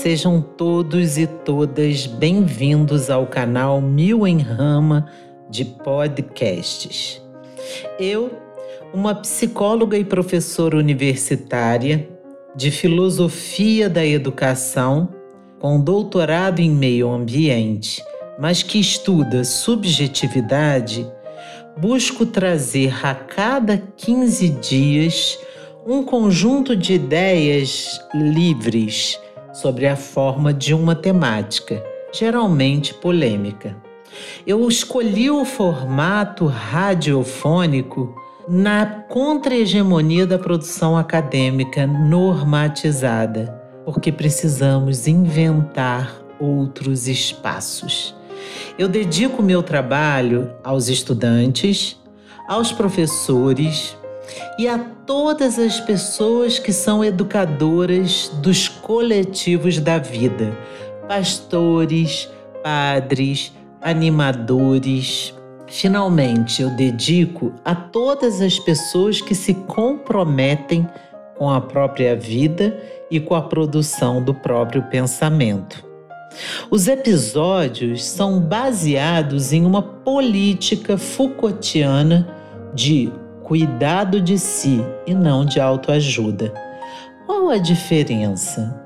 sejam todos e todas bem-vindos ao canal Mil em Rama de podcasts. Eu, uma psicóloga e professora universitária de filosofia da educação, com doutorado em meio ambiente, mas que estuda subjetividade, busco trazer a cada 15 dias um conjunto de ideias livres sobre a forma de uma temática, geralmente polêmica. Eu escolhi o formato radiofônico na contra-hegemonia da produção acadêmica normatizada, porque precisamos inventar outros espaços. Eu dedico meu trabalho aos estudantes, aos professores, e a todas as pessoas que são educadoras dos coletivos da vida, pastores, padres, animadores. Finalmente, eu dedico a todas as pessoas que se comprometem com a própria vida e com a produção do próprio pensamento. Os episódios são baseados em uma política Foucaultiana de cuidado de si e não de autoajuda. Qual a diferença?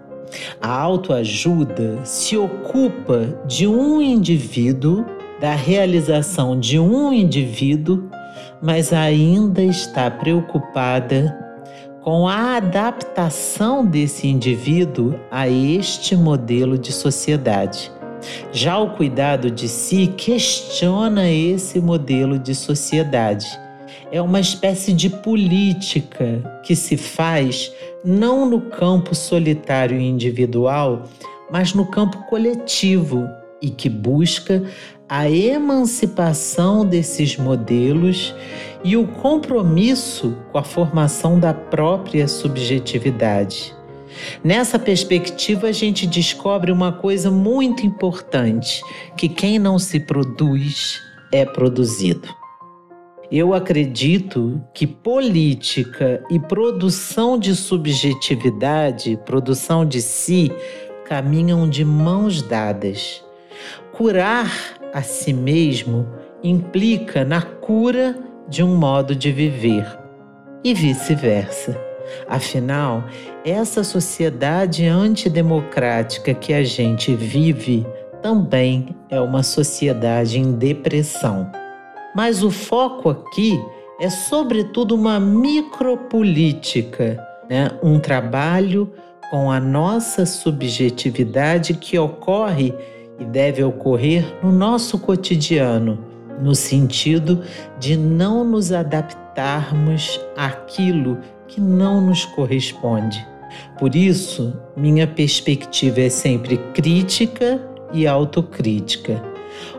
A autoajuda se ocupa de um indivíduo, da realização de um indivíduo, mas ainda está preocupada com a adaptação desse indivíduo a este modelo de sociedade. Já o cuidado de si questiona esse modelo de sociedade é uma espécie de política que se faz não no campo solitário e individual, mas no campo coletivo e que busca a emancipação desses modelos e o compromisso com a formação da própria subjetividade. Nessa perspectiva, a gente descobre uma coisa muito importante: que quem não se produz é produzido. Eu acredito que política e produção de subjetividade, produção de si, caminham de mãos dadas. Curar a si mesmo implica na cura de um modo de viver e vice-versa. Afinal, essa sociedade antidemocrática que a gente vive também é uma sociedade em depressão. Mas o foco aqui é, sobretudo, uma micropolítica, né? um trabalho com a nossa subjetividade que ocorre e deve ocorrer no nosso cotidiano, no sentido de não nos adaptarmos àquilo que não nos corresponde. Por isso, minha perspectiva é sempre crítica e autocrítica.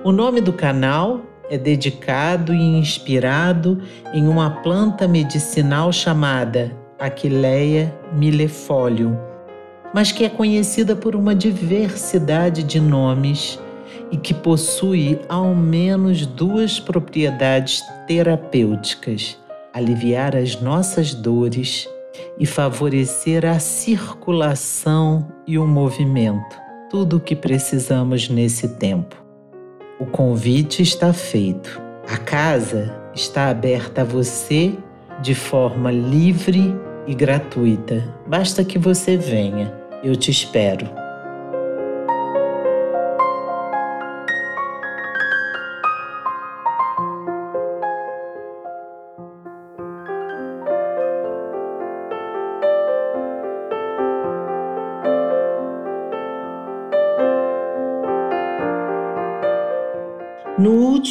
O nome do canal é dedicado e inspirado em uma planta medicinal chamada Aquileia millefolium, mas que é conhecida por uma diversidade de nomes e que possui ao menos duas propriedades terapêuticas: aliviar as nossas dores e favorecer a circulação e o movimento, tudo o que precisamos nesse tempo. O convite está feito. A casa está aberta a você de forma livre e gratuita. Basta que você venha. Eu te espero.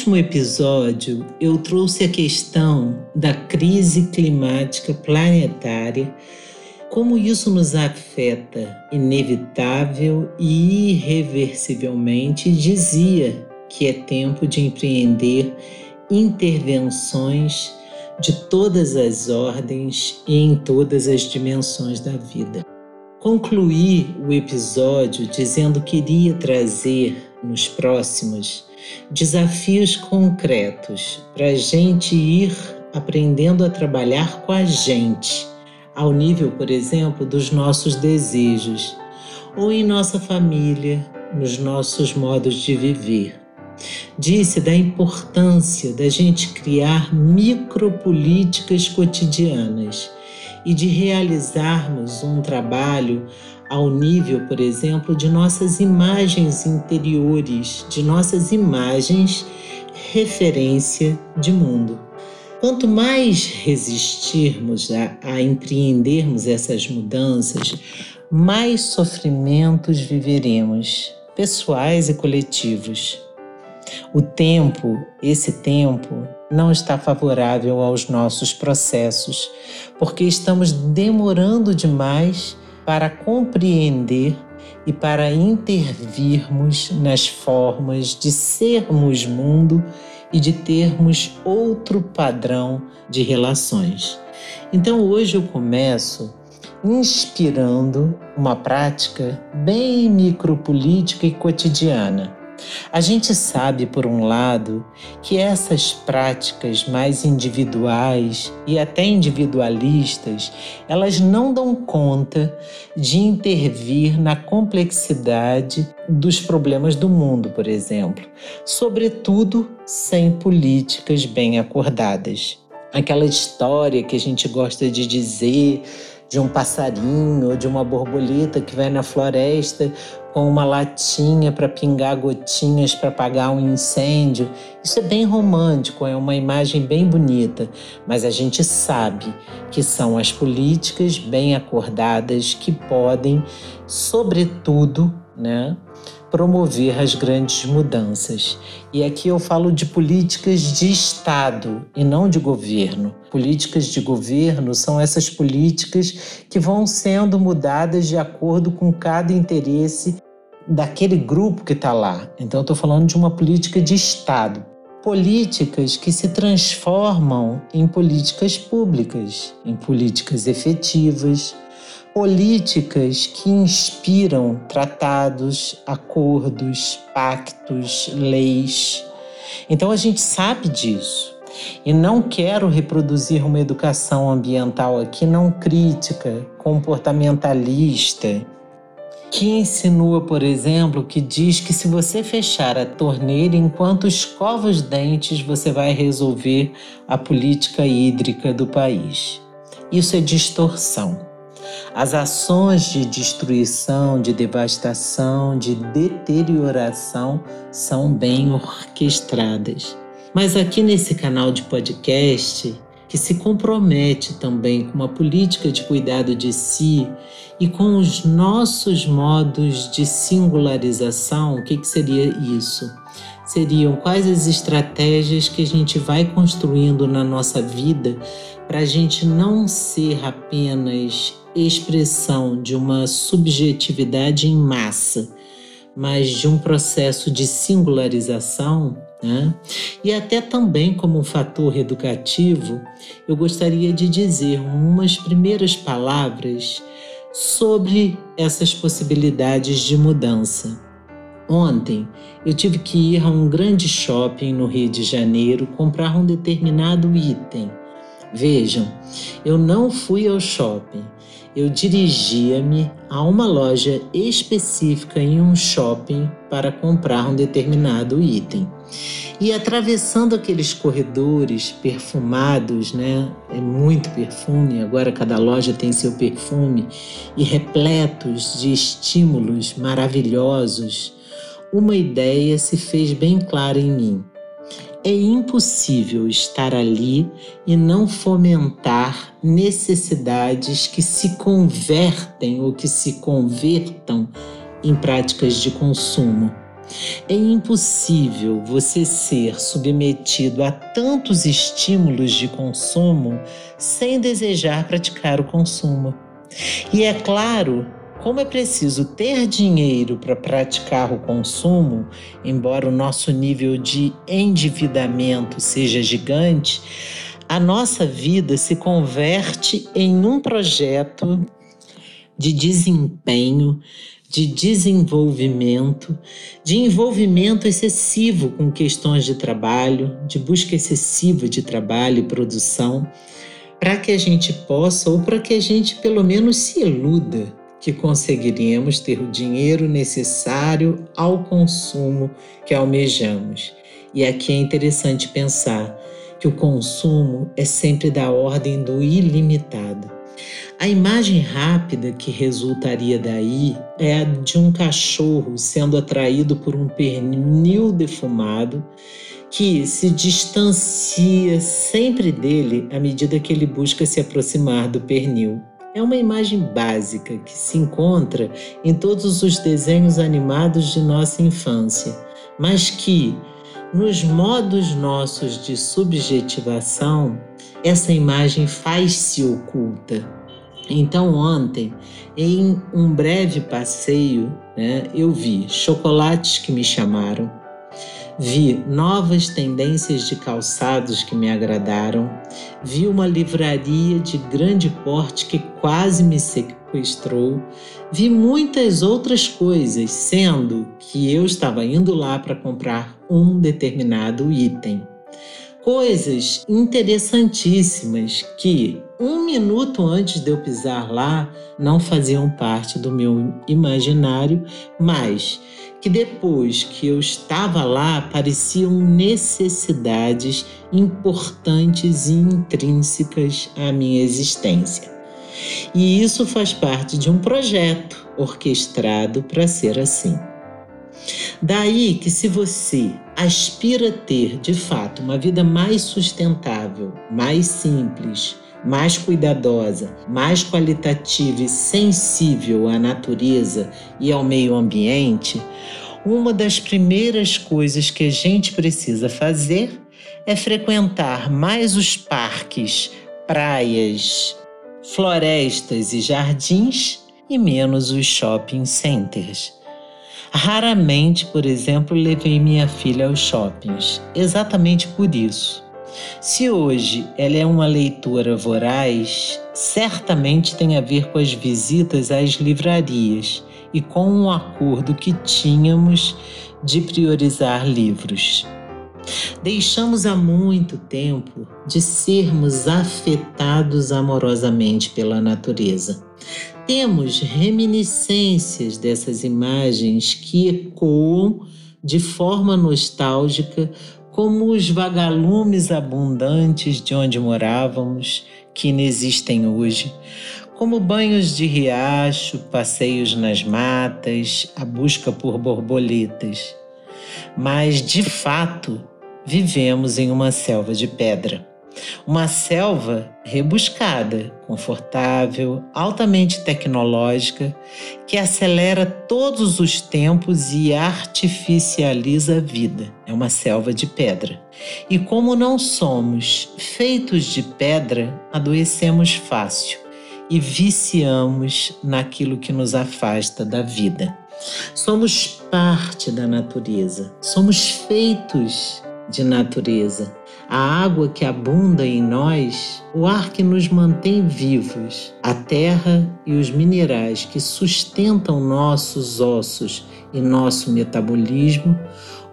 Último episódio, eu trouxe a questão da crise climática planetária, como isso nos afeta inevitável e irreversivelmente, dizia que é tempo de empreender intervenções de todas as ordens e em todas as dimensões da vida. Concluí o episódio dizendo que iria trazer nos próximos desafios concretos para a gente ir aprendendo a trabalhar com a gente, ao nível, por exemplo, dos nossos desejos. ou em nossa família, nos nossos modos de viver. Disse da importância da gente criar micropolíticas cotidianas e de realizarmos um trabalho ao nível, por exemplo, de nossas imagens interiores, de nossas imagens referência de mundo. Quanto mais resistirmos a, a empreendermos essas mudanças, mais sofrimentos viveremos, pessoais e coletivos. O tempo, esse tempo, não está favorável aos nossos processos, porque estamos demorando demais para compreender e para intervirmos nas formas de sermos mundo e de termos outro padrão de relações. Então hoje eu começo inspirando uma prática bem micropolítica e cotidiana a gente sabe, por um lado, que essas práticas mais individuais e até individualistas, elas não dão conta de intervir na complexidade dos problemas do mundo, por exemplo, sobretudo sem políticas bem acordadas. Aquela história que a gente gosta de dizer de um passarinho ou de uma borboleta que vai na floresta com uma latinha para pingar gotinhas para apagar um incêndio. Isso é bem romântico, é uma imagem bem bonita, mas a gente sabe que são as políticas bem acordadas que podem, sobretudo, né, promover as grandes mudanças. E aqui eu falo de políticas de Estado e não de governo. Políticas de governo são essas políticas que vão sendo mudadas de acordo com cada interesse daquele grupo que está lá. Então, estou falando de uma política de Estado. Políticas que se transformam em políticas públicas, em políticas efetivas, políticas que inspiram tratados, acordos, pactos, leis. Então a gente sabe disso. E não quero reproduzir uma educação ambiental aqui não crítica, comportamentalista, que insinua, por exemplo, que diz que se você fechar a torneira enquanto escova os dentes, você vai resolver a política hídrica do país. Isso é distorção. As ações de destruição, de devastação, de deterioração são bem orquestradas. Mas aqui nesse canal de podcast, que se compromete também com uma política de cuidado de si e com os nossos modos de singularização, o que, que seria isso? Seriam quais as estratégias que a gente vai construindo na nossa vida para a gente não ser apenas expressão de uma subjetividade em massa, mas de um processo de singularização, né? e até também como um fator educativo, eu gostaria de dizer umas primeiras palavras sobre essas possibilidades de mudança. Ontem eu tive que ir a um grande shopping no Rio de Janeiro comprar um determinado item. Vejam, eu não fui ao shopping, eu dirigia-me a uma loja específica em um shopping para comprar um determinado item. E atravessando aqueles corredores perfumados, né? É muito perfume, agora cada loja tem seu perfume, e repletos de estímulos maravilhosos, uma ideia se fez bem clara em mim é impossível estar ali e não fomentar necessidades que se convertem ou que se convertam em práticas de consumo. É impossível você ser submetido a tantos estímulos de consumo sem desejar praticar o consumo. E é claro como é preciso ter dinheiro para praticar o consumo, embora o nosso nível de endividamento seja gigante, a nossa vida se converte em um projeto de desempenho, de desenvolvimento, de envolvimento excessivo com questões de trabalho, de busca excessiva de trabalho e produção, para que a gente possa, ou para que a gente pelo menos se iluda que conseguiremos ter o dinheiro necessário ao consumo que almejamos. E aqui é interessante pensar que o consumo é sempre da ordem do ilimitado. A imagem rápida que resultaria daí é a de um cachorro sendo atraído por um pernil defumado que se distancia sempre dele à medida que ele busca se aproximar do pernil. É uma imagem básica que se encontra em todos os desenhos animados de nossa infância, mas que, nos modos nossos de subjetivação, essa imagem faz-se oculta. Então, ontem, em um breve passeio, né, eu vi chocolates que me chamaram, Vi novas tendências de calçados que me agradaram. Vi uma livraria de grande porte que quase me sequestrou. Vi muitas outras coisas, sendo que eu estava indo lá para comprar um determinado item. Coisas interessantíssimas que, um minuto antes de eu pisar lá, não faziam parte do meu imaginário, mas que depois que eu estava lá pareciam necessidades importantes e intrínsecas à minha existência. E isso faz parte de um projeto orquestrado para ser assim. Daí que, se você aspira a ter de fato uma vida mais sustentável, mais simples, mais cuidadosa, mais qualitativa e sensível à natureza e ao meio ambiente, uma das primeiras coisas que a gente precisa fazer é frequentar mais os parques, praias, florestas e jardins e menos os shopping centers. Raramente, por exemplo, levei minha filha aos shoppings, exatamente por isso. Se hoje ela é uma leitora voraz, certamente tem a ver com as visitas às livrarias e com um acordo que tínhamos de priorizar livros. Deixamos há muito tempo de sermos afetados amorosamente pela natureza. Temos reminiscências dessas imagens que ecoam de forma nostálgica como os vagalumes abundantes de onde morávamos, que inexistem hoje, como banhos de riacho, passeios nas matas, a busca por borboletas. Mas, de fato, vivemos em uma selva de pedra. Uma selva rebuscada, confortável, altamente tecnológica, que acelera todos os tempos e artificializa a vida. É uma selva de pedra. E como não somos feitos de pedra, adoecemos fácil e viciamos naquilo que nos afasta da vida. Somos parte da natureza, somos feitos de natureza a água que abunda em nós, o ar que nos mantém vivos, a terra e os minerais que sustentam nossos ossos e nosso metabolismo,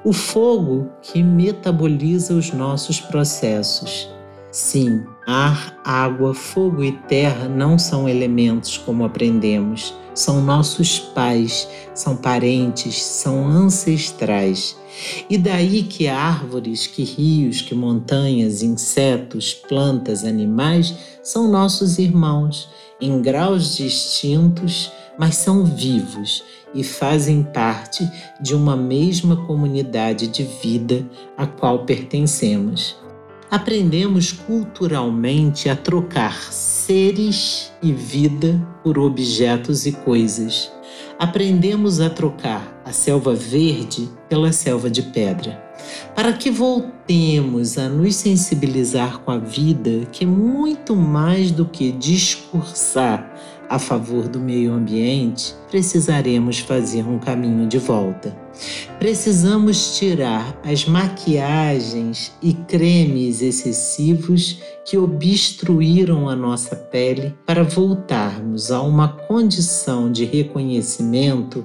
o fogo que metaboliza os nossos processos. Sim, ar, água, fogo e terra não são elementos como aprendemos, são nossos pais, são parentes, são ancestrais. E daí que árvores, que rios, que montanhas, insetos, plantas, animais são nossos irmãos, em graus distintos, mas são vivos e fazem parte de uma mesma comunidade de vida a qual pertencemos. Aprendemos culturalmente a trocar seres e vida por objetos e coisas. Aprendemos a trocar a selva verde pela selva de pedra, para que voltemos a nos sensibilizar com a vida, que é muito mais do que discursar a favor do meio ambiente, precisaremos fazer um caminho de volta. Precisamos tirar as maquiagens e cremes excessivos que obstruíram a nossa pele para voltarmos a uma condição de reconhecimento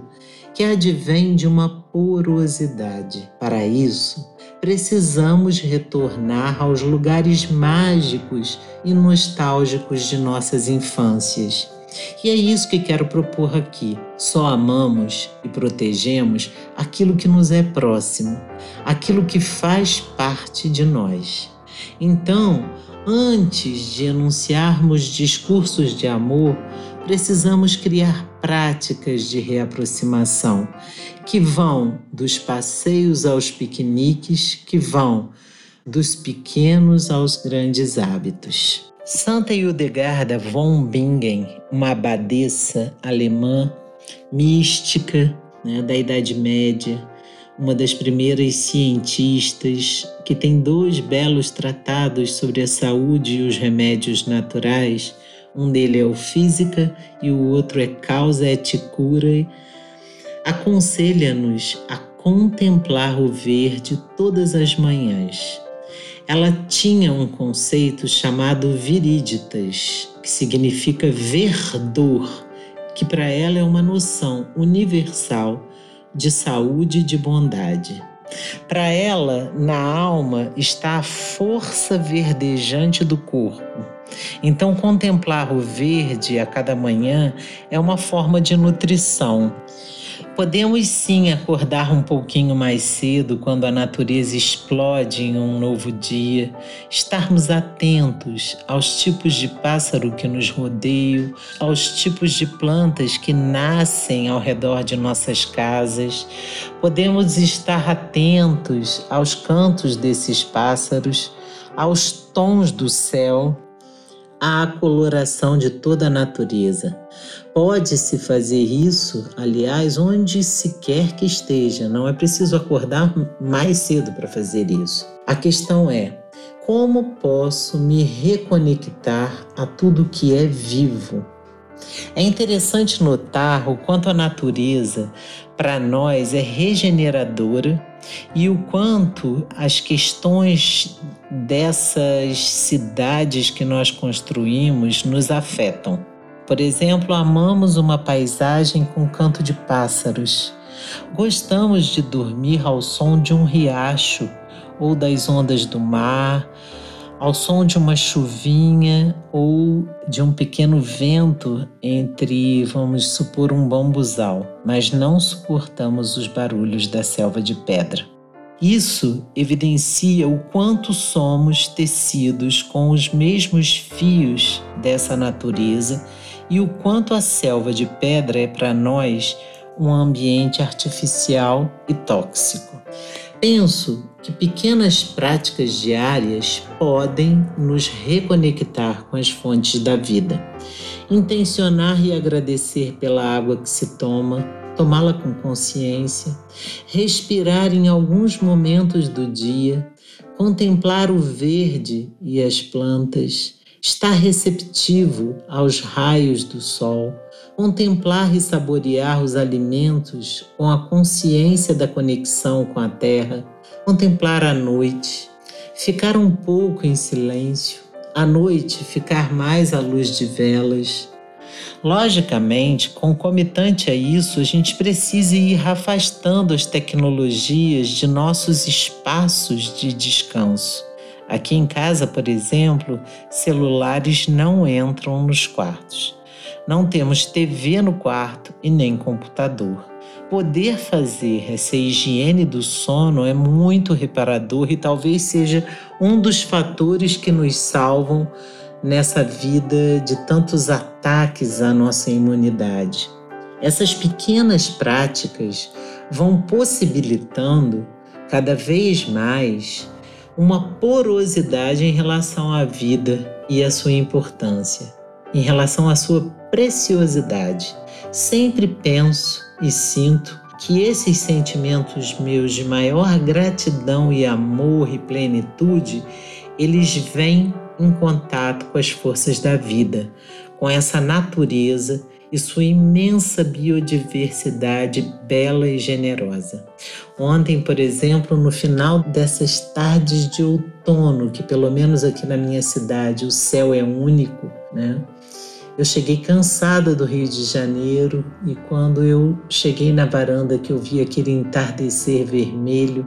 que advém de uma porosidade. Para isso, precisamos retornar aos lugares mágicos e nostálgicos de nossas infâncias E é isso que quero propor aqui. Só amamos e protegemos aquilo que nos é próximo, aquilo que faz parte de nós. Então, antes de enunciarmos discursos de amor, precisamos criar práticas de reaproximação que vão dos passeios aos piqueniques, que vão dos pequenos aos grandes hábitos. Santa Hildegarda von Bingen, uma abadesa alemã mística né, da Idade Média, uma das primeiras cientistas que tem dois belos tratados sobre a saúde e os remédios naturais. Um dele é o Física e o outro é Causa et Cura. Aconselha-nos a contemplar o verde todas as manhãs ela tinha um conceito chamado viríditas, que significa verdor, que para ela é uma noção universal de saúde e de bondade. Para ela, na alma está a força verdejante do corpo. Então, contemplar o verde a cada manhã é uma forma de nutrição. Podemos sim acordar um pouquinho mais cedo quando a natureza explode em um novo dia, estarmos atentos aos tipos de pássaro que nos rodeiam, aos tipos de plantas que nascem ao redor de nossas casas. Podemos estar atentos aos cantos desses pássaros, aos tons do céu à coloração de toda a natureza. Pode-se fazer isso, aliás, onde se quer que esteja, não é preciso acordar mais cedo para fazer isso. A questão é: como posso me reconectar a tudo que é vivo? É interessante notar o quanto a natureza, para nós, é regeneradora e o quanto as questões dessas cidades que nós construímos nos afetam. Por exemplo, amamos uma paisagem com canto de pássaros. Gostamos de dormir ao som de um riacho ou das ondas do mar, ao som de uma chuvinha ou de um pequeno vento entre, vamos supor, um bambuzal, mas não suportamos os barulhos da selva de pedra. Isso evidencia o quanto somos tecidos com os mesmos fios dessa natureza e o quanto a selva de pedra é para nós um ambiente artificial e tóxico. Penso que pequenas práticas diárias podem nos reconectar com as fontes da vida. Intencionar e agradecer pela água que se toma, tomá-la com consciência, respirar em alguns momentos do dia, contemplar o verde e as plantas, estar receptivo aos raios do sol, contemplar e saborear os alimentos com a consciência da conexão com a terra, contemplar a noite, ficar um pouco em silêncio, à noite ficar mais à luz de velas. Logicamente, concomitante a isso, a gente precisa ir afastando as tecnologias de nossos espaços de descanso. Aqui em casa, por exemplo, celulares não entram nos quartos. Não temos TV no quarto e nem computador. Poder fazer essa higiene do sono é muito reparador e talvez seja um dos fatores que nos salvam nessa vida de tantos ataques à nossa imunidade. Essas pequenas práticas vão possibilitando cada vez mais uma porosidade em relação à vida e à sua importância em relação à sua preciosidade. Sempre penso e sinto que esses sentimentos meus de maior gratidão e amor e plenitude, eles vêm em contato com as forças da vida, com essa natureza e sua imensa biodiversidade bela e generosa. Ontem, por exemplo, no final dessas tardes de outono, que pelo menos aqui na minha cidade o céu é único, né? Eu cheguei cansada do Rio de Janeiro e quando eu cheguei na varanda que eu vi aquele entardecer vermelho,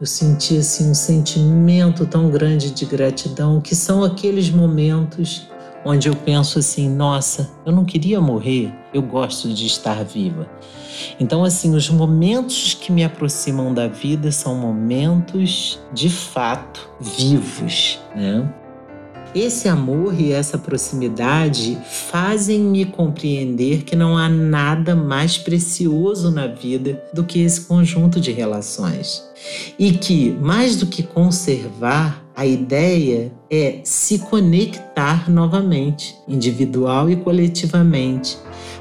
eu senti assim um sentimento tão grande de gratidão, que são aqueles momentos onde eu penso assim: nossa, eu não queria morrer, eu gosto de estar viva. Então, assim, os momentos que me aproximam da vida são momentos de fato vivos, né? Esse amor e essa proximidade fazem-me compreender que não há nada mais precioso na vida do que esse conjunto de relações. E que, mais do que conservar, a ideia é se conectar novamente, individual e coletivamente,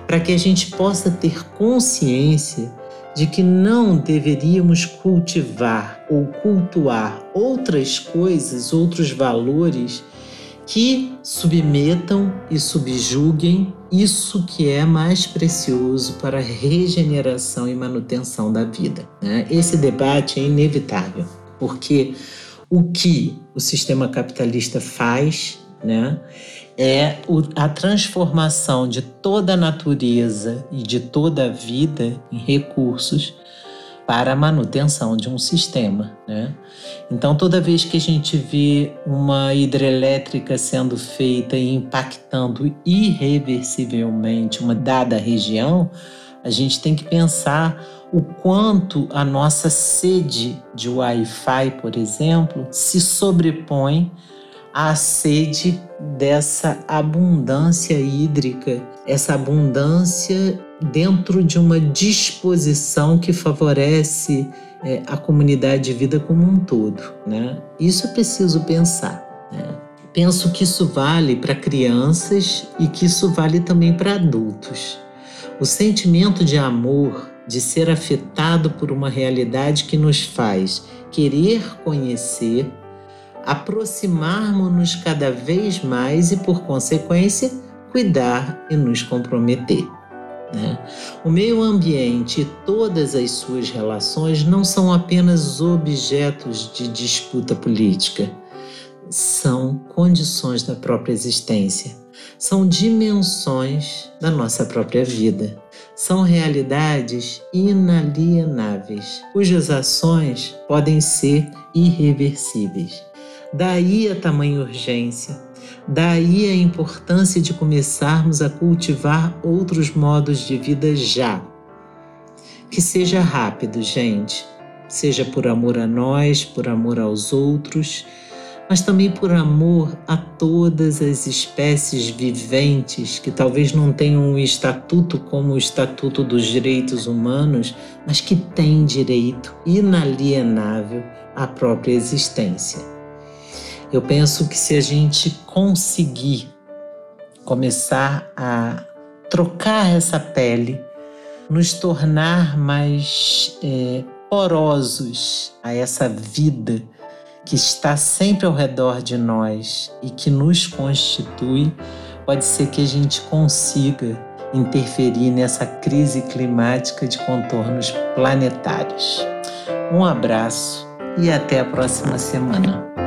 para que a gente possa ter consciência de que não deveríamos cultivar ou cultuar outras coisas, outros valores que submetam e subjuguem isso que é mais precioso para a regeneração e manutenção da vida. Né? Esse debate é inevitável, porque o que o sistema capitalista faz né, é a transformação de toda a natureza e de toda a vida em recursos para a manutenção de um sistema. Né? Então, toda vez que a gente vê uma hidrelétrica sendo feita e impactando irreversivelmente uma dada região, a gente tem que pensar o quanto a nossa sede de Wi-Fi, por exemplo, se sobrepõe à sede dessa abundância hídrica, essa abundância dentro de uma disposição que favorece é, a comunidade de vida como um todo. Né? Isso é preciso pensar. Né? Penso que isso vale para crianças e que isso vale também para adultos. O sentimento de amor, de ser afetado por uma realidade que nos faz querer conhecer, aproximarmos-nos cada vez mais e, por consequência, cuidar e nos comprometer. Né? O meio ambiente e todas as suas relações não são apenas objetos de disputa política, são condições da própria existência, são dimensões da nossa própria vida, são realidades inalienáveis, cujas ações podem ser irreversíveis. Daí a tamanha urgência Daí a importância de começarmos a cultivar outros modos de vida já. Que seja rápido, gente, seja por amor a nós, por amor aos outros, mas também por amor a todas as espécies viventes que talvez não tenham um estatuto como o Estatuto dos Direitos Humanos, mas que têm direito inalienável à própria existência. Eu penso que se a gente conseguir começar a trocar essa pele, nos tornar mais é, porosos a essa vida que está sempre ao redor de nós e que nos constitui, pode ser que a gente consiga interferir nessa crise climática de contornos planetários. Um abraço e até a próxima semana.